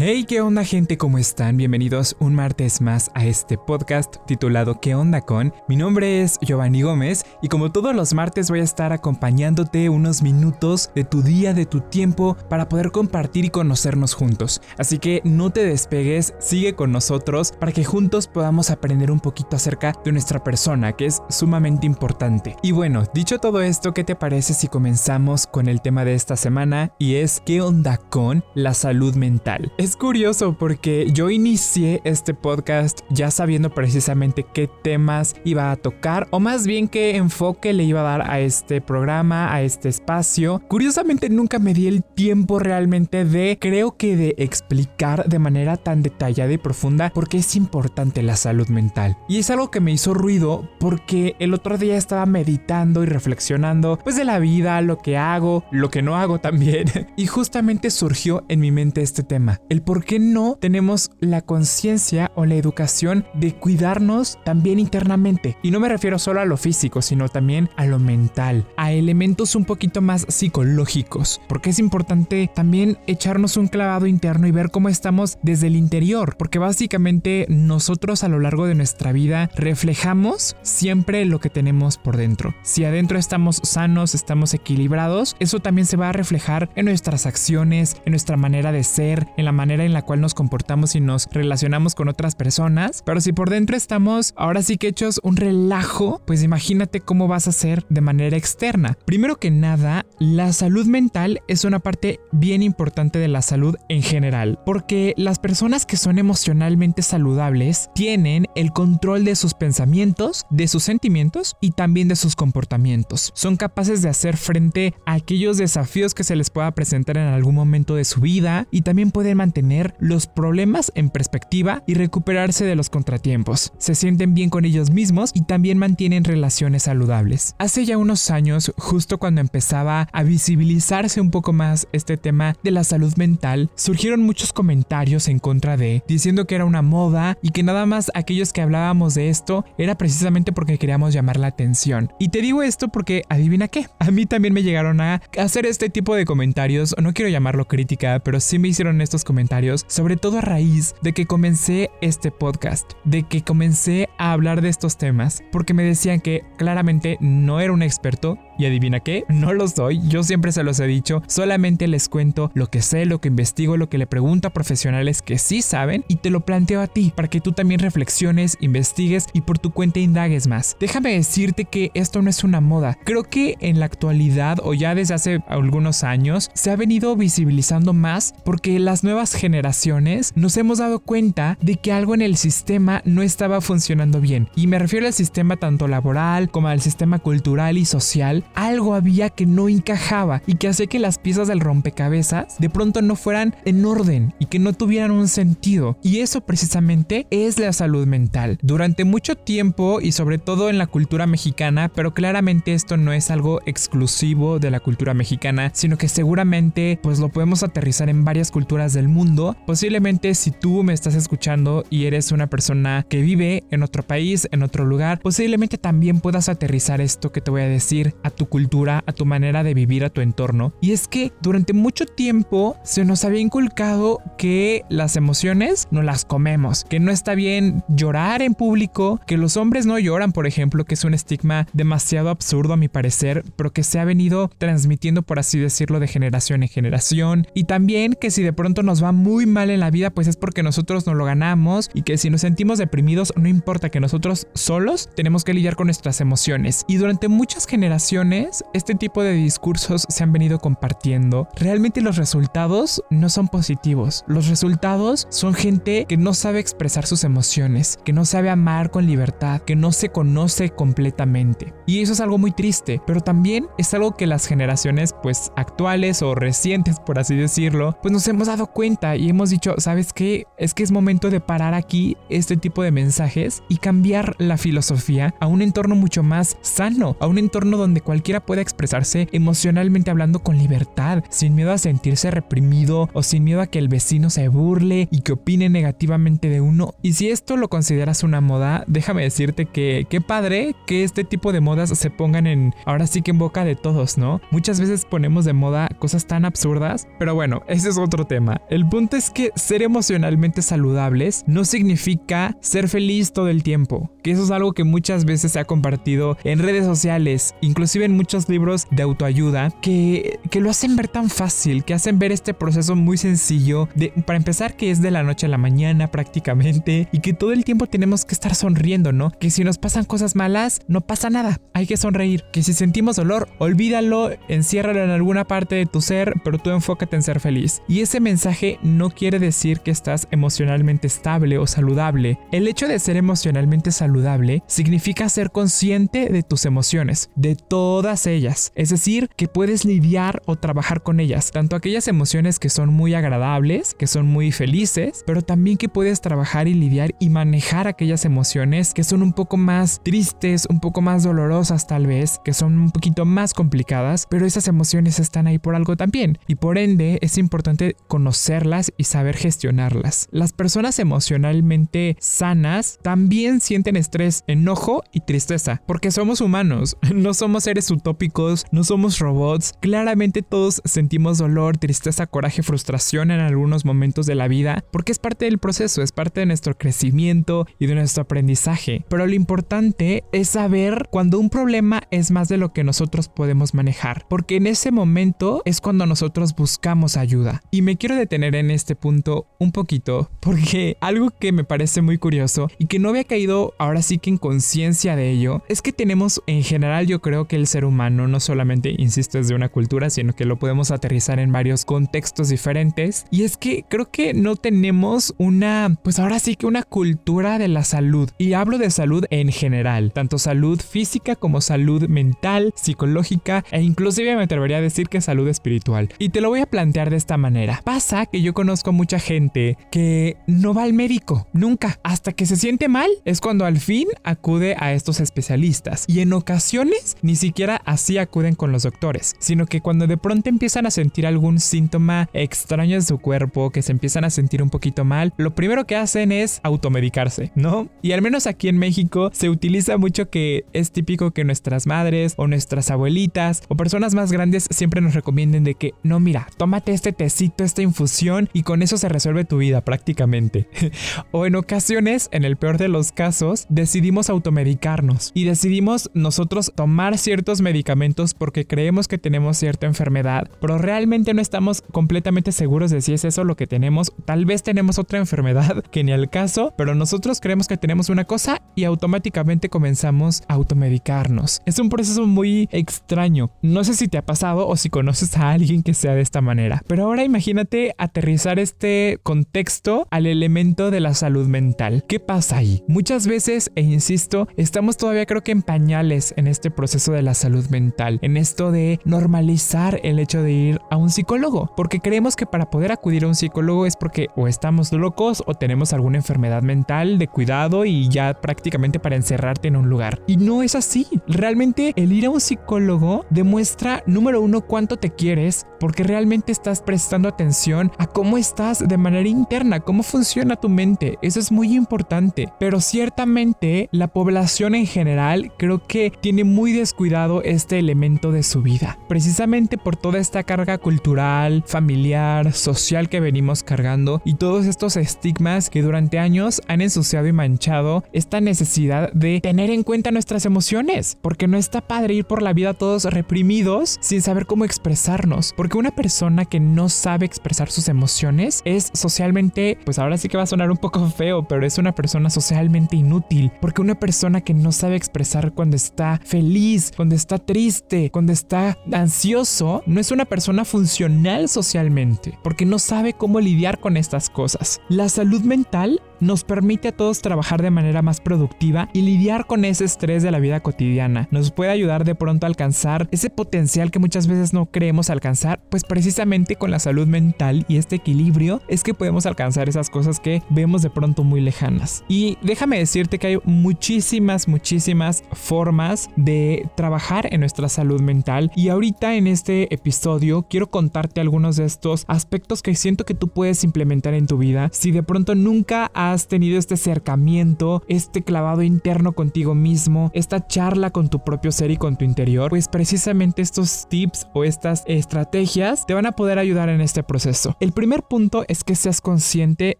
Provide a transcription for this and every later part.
Hey, ¿qué onda gente? ¿Cómo están? Bienvenidos un martes más a este podcast titulado ¿Qué onda con? Mi nombre es Giovanni Gómez y como todos los martes voy a estar acompañándote unos minutos de tu día, de tu tiempo, para poder compartir y conocernos juntos. Así que no te despegues, sigue con nosotros para que juntos podamos aprender un poquito acerca de nuestra persona, que es sumamente importante. Y bueno, dicho todo esto, ¿qué te parece si comenzamos con el tema de esta semana? Y es ¿qué onda con la salud mental? Es curioso porque yo inicié este podcast ya sabiendo precisamente qué temas iba a tocar o más bien qué enfoque le iba a dar a este programa, a este espacio. Curiosamente nunca me di el tiempo realmente de, creo que de explicar de manera tan detallada y profunda por qué es importante la salud mental. Y es algo que me hizo ruido porque el otro día estaba meditando y reflexionando pues de la vida, lo que hago, lo que no hago también. y justamente surgió en mi mente este tema por qué no tenemos la conciencia o la educación de cuidarnos también internamente. Y no me refiero solo a lo físico, sino también a lo mental, a elementos un poquito más psicológicos, porque es importante también echarnos un clavado interno y ver cómo estamos desde el interior, porque básicamente nosotros a lo largo de nuestra vida reflejamos siempre lo que tenemos por dentro. Si adentro estamos sanos, estamos equilibrados, eso también se va a reflejar en nuestras acciones, en nuestra manera de ser, en la manera en la cual nos comportamos y nos relacionamos con otras personas. Pero si por dentro estamos ahora sí que hechos un relajo, pues imagínate cómo vas a ser de manera externa. Primero que nada, la salud mental es una parte bien importante de la salud en general, porque las personas que son emocionalmente saludables tienen el control de sus pensamientos, de sus sentimientos y también de sus comportamientos. Son capaces de hacer frente a aquellos desafíos que se les pueda presentar en algún momento de su vida y también pueden mantener tener los problemas en perspectiva y recuperarse de los contratiempos. Se sienten bien con ellos mismos y también mantienen relaciones saludables. Hace ya unos años, justo cuando empezaba a visibilizarse un poco más este tema de la salud mental, surgieron muchos comentarios en contra de, diciendo que era una moda y que nada más aquellos que hablábamos de esto era precisamente porque queríamos llamar la atención. Y te digo esto porque adivina qué, a mí también me llegaron a hacer este tipo de comentarios, no quiero llamarlo crítica, pero sí me hicieron estos comentarios sobre todo a raíz de que comencé este podcast, de que comencé a hablar de estos temas, porque me decían que claramente no era un experto, y adivina qué, no lo soy, yo siempre se los he dicho, solamente les cuento lo que sé, lo que investigo, lo que le pregunto a profesionales que sí saben y te lo planteo a ti para que tú también reflexiones, investigues y por tu cuenta indagues más. Déjame decirte que esto no es una moda, creo que en la actualidad o ya desde hace algunos años se ha venido visibilizando más porque las nuevas generaciones nos hemos dado cuenta de que algo en el sistema no estaba funcionando bien y me refiero al sistema tanto laboral como al sistema cultural y social algo había que no encajaba y que hacía que las piezas del rompecabezas de pronto no fueran en orden y que no tuvieran un sentido. Y eso precisamente es la salud mental. Durante mucho tiempo y sobre todo en la cultura mexicana, pero claramente esto no es algo exclusivo de la cultura mexicana, sino que seguramente pues lo podemos aterrizar en varias culturas del mundo. Posiblemente si tú me estás escuchando y eres una persona que vive en otro país, en otro lugar, posiblemente también puedas aterrizar esto que te voy a decir tu cultura, a tu manera de vivir, a tu entorno. Y es que durante mucho tiempo se nos había inculcado que las emociones no las comemos, que no está bien llorar en público, que los hombres no lloran, por ejemplo, que es un estigma demasiado absurdo a mi parecer, pero que se ha venido transmitiendo, por así decirlo, de generación en generación. Y también que si de pronto nos va muy mal en la vida, pues es porque nosotros no lo ganamos y que si nos sentimos deprimidos, no importa que nosotros solos tenemos que lidiar con nuestras emociones. Y durante muchas generaciones, este tipo de discursos se han venido compartiendo. Realmente los resultados no son positivos. Los resultados son gente que no sabe expresar sus emociones, que no sabe amar con libertad, que no se conoce completamente. Y eso es algo muy triste, pero también es algo que las generaciones pues actuales o recientes, por así decirlo, pues nos hemos dado cuenta y hemos dicho, ¿sabes qué? Es que es momento de parar aquí este tipo de mensajes y cambiar la filosofía a un entorno mucho más sano, a un entorno donde cualquiera pueda expresarse emocionalmente hablando con libertad, sin miedo a sentirse reprimido o sin miedo a que el vecino se burle y que opine negativamente de uno. Y si esto lo consideras una moda, déjame decirte que qué padre que este tipo de modas se pongan en ahora sí que en boca de todos, ¿no? Muchas veces ponemos de moda cosas tan absurdas, pero bueno, ese es otro tema. El punto es que ser emocionalmente saludables no significa ser feliz todo el tiempo, que eso es algo que muchas veces se ha compartido en redes sociales, inclusive en muchos libros de autoayuda, que, que lo hacen ver tan fácil, que hacen ver este proceso muy sencillo, de, para empezar que es de la noche a la mañana prácticamente, y que todo el tiempo tenemos que estar sonriendo, ¿no? Que si nos pasan cosas malas, no pasa nada, hay que sonreír, que si sentimos dolor, olvídalo, enciérralo en alguna parte de tu ser, pero tú enfócate en ser feliz. Y ese mensaje no quiere decir que estás emocionalmente estable o saludable. El hecho de ser emocionalmente saludable significa ser consciente de tus emociones, de todas ellas. Es decir, que puedes lidiar o trabajar con ellas, tanto aquellas emociones que son muy agradables, que son muy felices, pero también que puedes trabajar y lidiar y manejar aquellas emociones que son un poco más tristes, un poco más dolorosas tal vez, que son un poquito más complicadas, pero esas emociones están ahí por algo también y por ende es importante conocerlas y saber gestionarlas. Las personas emocionalmente sanas también sienten estrés, enojo y tristeza, porque somos humanos, no somos seres utópicos, no somos robots, claramente todos sentimos dolor, tristeza, coraje, frustración en algunos momentos de la vida, porque es parte del proceso, es parte de nuestro crecimiento y de nuestro aprendizaje, pero lo importante es saber cuando un problema es más de lo que nosotros podemos manejar, porque en ese momento es cuando nosotros buscamos ayuda. Y me quiero detener en este punto un poquito, porque algo que me parece muy curioso y que no había caído ahora sí que en conciencia de ello, es que tenemos en general yo creo que el ser humano no solamente, insisto, es de una cultura, sino que lo podemos aterrizar en varios contextos diferentes. Y es que creo que no tenemos una, pues ahora sí que una cultura de la salud. Y hablo de salud en general, tanto salud física como salud mental, psicológica e inclusive me atrevería a decir que salud espiritual. Y te lo voy a plantear de esta manera. Pasa que yo conozco mucha gente que no va al médico, nunca. Hasta que se siente mal es cuando al fin acude a estos especialistas. Y en ocasiones ni siquiera así acuden con los doctores, sino que cuando de pronto empiezan a sentir algún síntoma extraño en su cuerpo, que se empiezan a sentir un poquito mal, lo primero que hacen es automedicarse, ¿no? Y al menos aquí en México se utiliza mucho que es típico que nuestras madres o nuestras abuelitas o personas más grandes siempre nos recomienden de que no, mira, tómate este tecito, esta infusión y con eso se resuelve tu vida prácticamente. o en ocasiones, en el peor de los casos, decidimos automedicarnos y decidimos nosotros tomar medicamentos porque creemos que tenemos cierta enfermedad, pero realmente no estamos completamente seguros de si es eso lo que tenemos. Tal vez tenemos otra enfermedad que ni al caso, pero nosotros creemos que tenemos una cosa y automáticamente comenzamos a automedicarnos. Es un proceso muy extraño. No sé si te ha pasado o si conoces a alguien que sea de esta manera, pero ahora imagínate aterrizar este contexto al elemento de la salud mental. ¿Qué pasa ahí? Muchas veces, e insisto, estamos todavía creo que en pañales en este proceso de la salud mental, en esto de normalizar el hecho de ir a un psicólogo, porque creemos que para poder acudir a un psicólogo es porque o estamos locos o tenemos alguna enfermedad mental de cuidado y ya prácticamente para encerrarte en un lugar. Y no es así. Realmente el ir a un psicólogo demuestra, número uno, cuánto te quieres, porque realmente estás prestando atención a cómo estás de manera interna, cómo funciona tu mente. Eso es muy importante. Pero ciertamente la población en general creo que tiene muy descuidado este elemento de su vida. Precisamente por toda esta carga cultural, familiar, social que venimos cargando y todos estos estigmas que durante años han ensuciado y manchado esta necesidad de tener en cuenta nuestras emociones. Porque no está padre ir por la vida todos reprimidos sin saber cómo expresarnos. Porque una persona que no sabe expresar sus emociones es socialmente, pues ahora sí que va a sonar un poco feo, pero es una persona socialmente inútil. Porque una persona que no sabe expresar cuando está feliz, cuando está triste, cuando está ansioso, no es una persona funcional socialmente. Porque no sabe cómo lidiar con estas cosas. La salud mental nos permite a todos trabajar de manera más productiva y lidiar con ese estrés de la vida cotidiana. Nos puede ayudar de pronto a alcanzar ese potencial que muchas veces no creemos alcanzar, pues precisamente con la salud mental y este equilibrio es que podemos alcanzar esas cosas que vemos de pronto muy lejanas. Y déjame decirte que hay muchísimas, muchísimas formas de trabajar en nuestra salud mental y ahorita en este episodio quiero contarte algunos de estos aspectos que siento que tú puedes implementar en tu vida si de pronto nunca has has tenido este acercamiento, este clavado interno contigo mismo, esta charla con tu propio ser y con tu interior, pues precisamente estos tips o estas estrategias te van a poder ayudar en este proceso. El primer punto es que seas consciente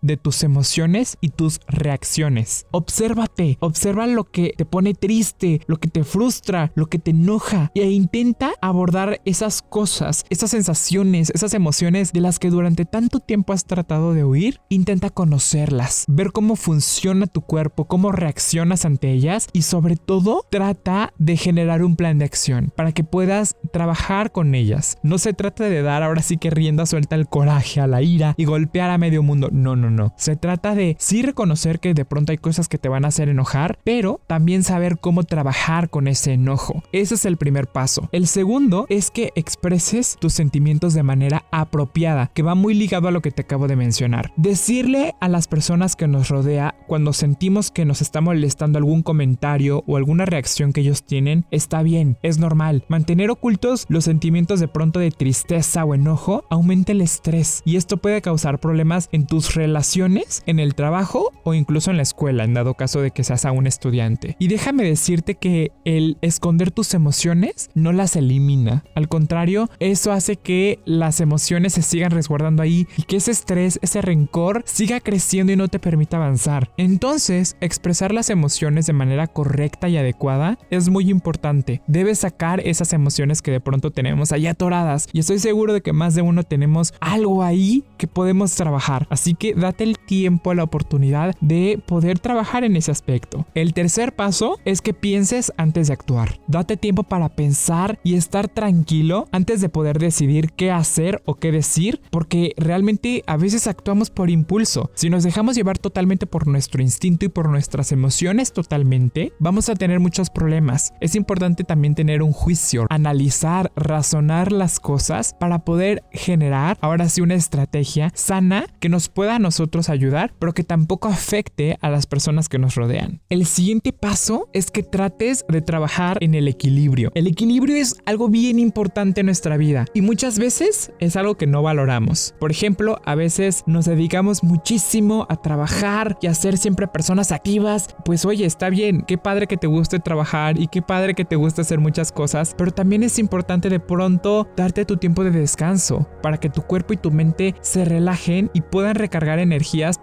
de tus emociones y tus reacciones. Obsérvate, observa lo que te pone triste, lo que te frustra, lo que te enoja e intenta abordar esas cosas, esas sensaciones, esas emociones de las que durante tanto tiempo has tratado de huir. Intenta conocerlas, ver cómo funciona tu cuerpo, cómo reaccionas ante ellas y sobre todo trata de generar un plan de acción para que puedas trabajar con ellas. No se trata de dar ahora sí que rienda suelta el coraje, a la ira y golpear a medio mundo. No, no, no. Se trata de sí reconocer que de pronto hay cosas que te van a hacer enojar, pero también saber cómo trabajar con ese enojo. Ese es el primer paso. El segundo es que expreses tus sentimientos de manera apropiada, que va muy ligado a lo que te acabo de mencionar. Decirle a las personas que nos rodea cuando sentimos que nos está molestando algún comentario o alguna reacción que ellos tienen, está bien, es normal. Mantener ocultos los sentimientos de pronto de tristeza o enojo aumenta el estrés y esto puede causar problemas en tus relaciones, en el trabajo o incluso en la escuela, en dado caso de que seas aún estudiante. Y déjame decirte que el esconder tus emociones no las elimina. Al contrario, eso hace que las emociones se sigan resguardando ahí y que ese estrés, ese rencor siga creciendo y no te avanzar. Entonces, expresar las emociones de manera correcta y adecuada es muy importante. Debes sacar esas emociones que de pronto tenemos ahí atoradas y estoy seguro de que más de uno tenemos algo ahí que podemos trabajar. Así que date el tiempo, la oportunidad de poder trabajar en ese aspecto. El tercer paso es que pienses antes de actuar. Date tiempo para pensar y estar tranquilo antes de poder decidir qué hacer o qué decir, porque realmente a veces actuamos por impulso. Si nos dejamos llevar totalmente por nuestro instinto y por nuestras emociones totalmente, vamos a tener muchos problemas. Es importante también tener un juicio, analizar, razonar las cosas para poder generar ahora sí una estrategia sana que nos pueda a nosotros ayudar, pero que tampoco afecte a las personas que nos rodean. El siguiente paso es que trates de trabajar en el equilibrio. El equilibrio es algo bien importante en nuestra vida y muchas veces es algo que no valoramos. Por ejemplo, a veces nos dedicamos muchísimo a trabajar y a ser siempre personas activas. Pues oye, está bien, qué padre que te guste trabajar y qué padre que te guste hacer muchas cosas, pero también es importante de pronto darte tu tiempo de descanso para que tu cuerpo y tu mente se relajen y puedan recargar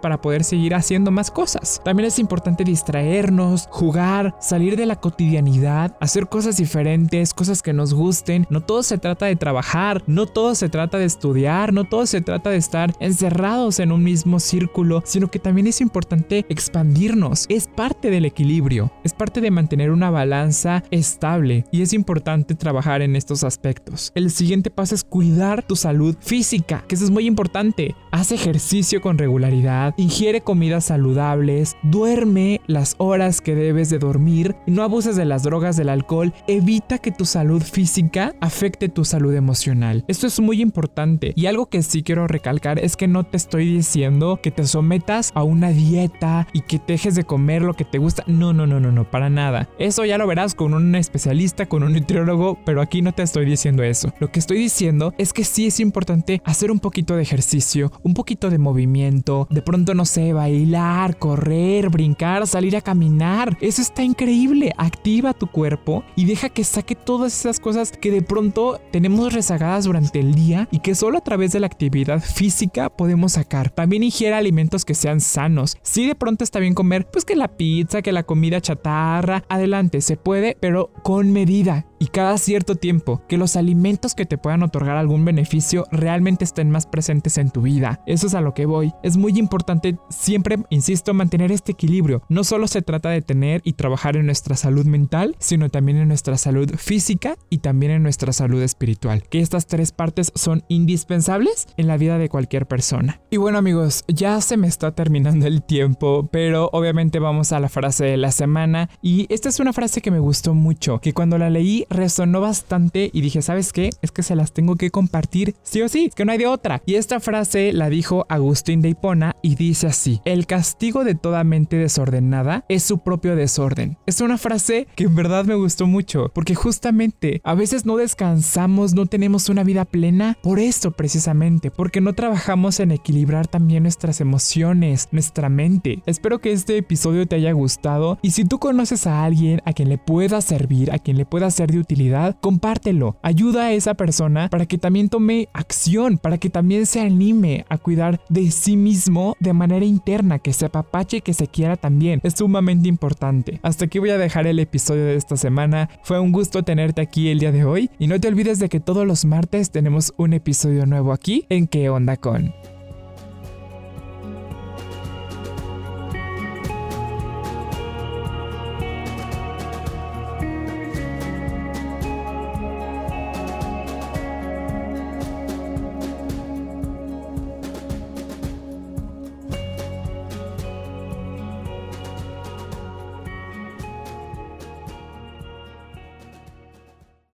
para poder seguir haciendo más cosas. También es importante distraernos, jugar, salir de la cotidianidad, hacer cosas diferentes, cosas que nos gusten. No todo se trata de trabajar, no todo se trata de estudiar, no todo se trata de estar encerrados en un mismo círculo, sino que también es importante expandirnos. Es parte del equilibrio, es parte de mantener una balanza estable y es importante trabajar en estos aspectos. El siguiente paso es cuidar tu salud física, que eso es muy importante. Haz ejercicio con regularidad, ingiere comidas saludables, duerme las horas que debes de dormir, no abuses de las drogas, del alcohol, evita que tu salud física afecte tu salud emocional. Esto es muy importante y algo que sí quiero recalcar es que no te estoy diciendo que te sometas a una dieta y que dejes de comer lo que te gusta. No, no, no, no, no, para nada. Eso ya lo verás con un especialista, con un nutriólogo, pero aquí no te estoy diciendo eso. Lo que estoy diciendo es que sí es importante hacer un poquito de ejercicio, un poquito de movimiento, de pronto no sé, bailar, correr, brincar, salir a caminar. Eso está increíble. Activa tu cuerpo y deja que saque todas esas cosas que de pronto tenemos rezagadas durante el día y que solo a través de la actividad física podemos sacar. También ingiera alimentos que sean sanos. Si de pronto está bien comer, pues que la pizza, que la comida chatarra, adelante, se puede, pero con medida y cada cierto tiempo, que los alimentos que te puedan otorgar algún beneficio realmente estén más presentes en tu vida. Eso es a lo que voy. Es muy importante siempre, insisto, mantener este equilibrio. No solo se trata de tener y trabajar en nuestra salud mental, sino también en nuestra salud física y también en nuestra salud espiritual. Que estas tres partes son indispensables en la vida de cualquier persona. Y bueno amigos, ya se me está terminando el tiempo, pero obviamente vamos a la frase de la semana y esta es una frase que me gustó mucho, que cuando la leí resonó bastante y dije, ¿sabes qué? Es que se las tengo que compartir sí o sí, que no hay de otra. Y esta frase la dijo Agustín de Hipona y dice así, el castigo de toda mente desordenada es su propio desorden. Es una frase que en verdad me gustó mucho, porque justamente a veces no descansamos, no tenemos una vida plena por esto precisamente, porque no trabajamos en equilibrar también nuestras emociones, nuestra mente. Espero que este episodio te haya gustado y si tú conoces a alguien a quien le pueda servir, a quien le pueda ser de utilidad, compártelo. Ayuda a esa persona para que también tome acción, para que también se anime a cuidar de sí mismo de manera interna, que se apapache y que se quiera también. Es sumamente importante. Hasta aquí voy a dejar el episodio de esta semana. Fue un gusto tenerte aquí el día de hoy y no te olvides de que todos los martes tenemos un episodio nuevo aquí en ¿Qué onda con?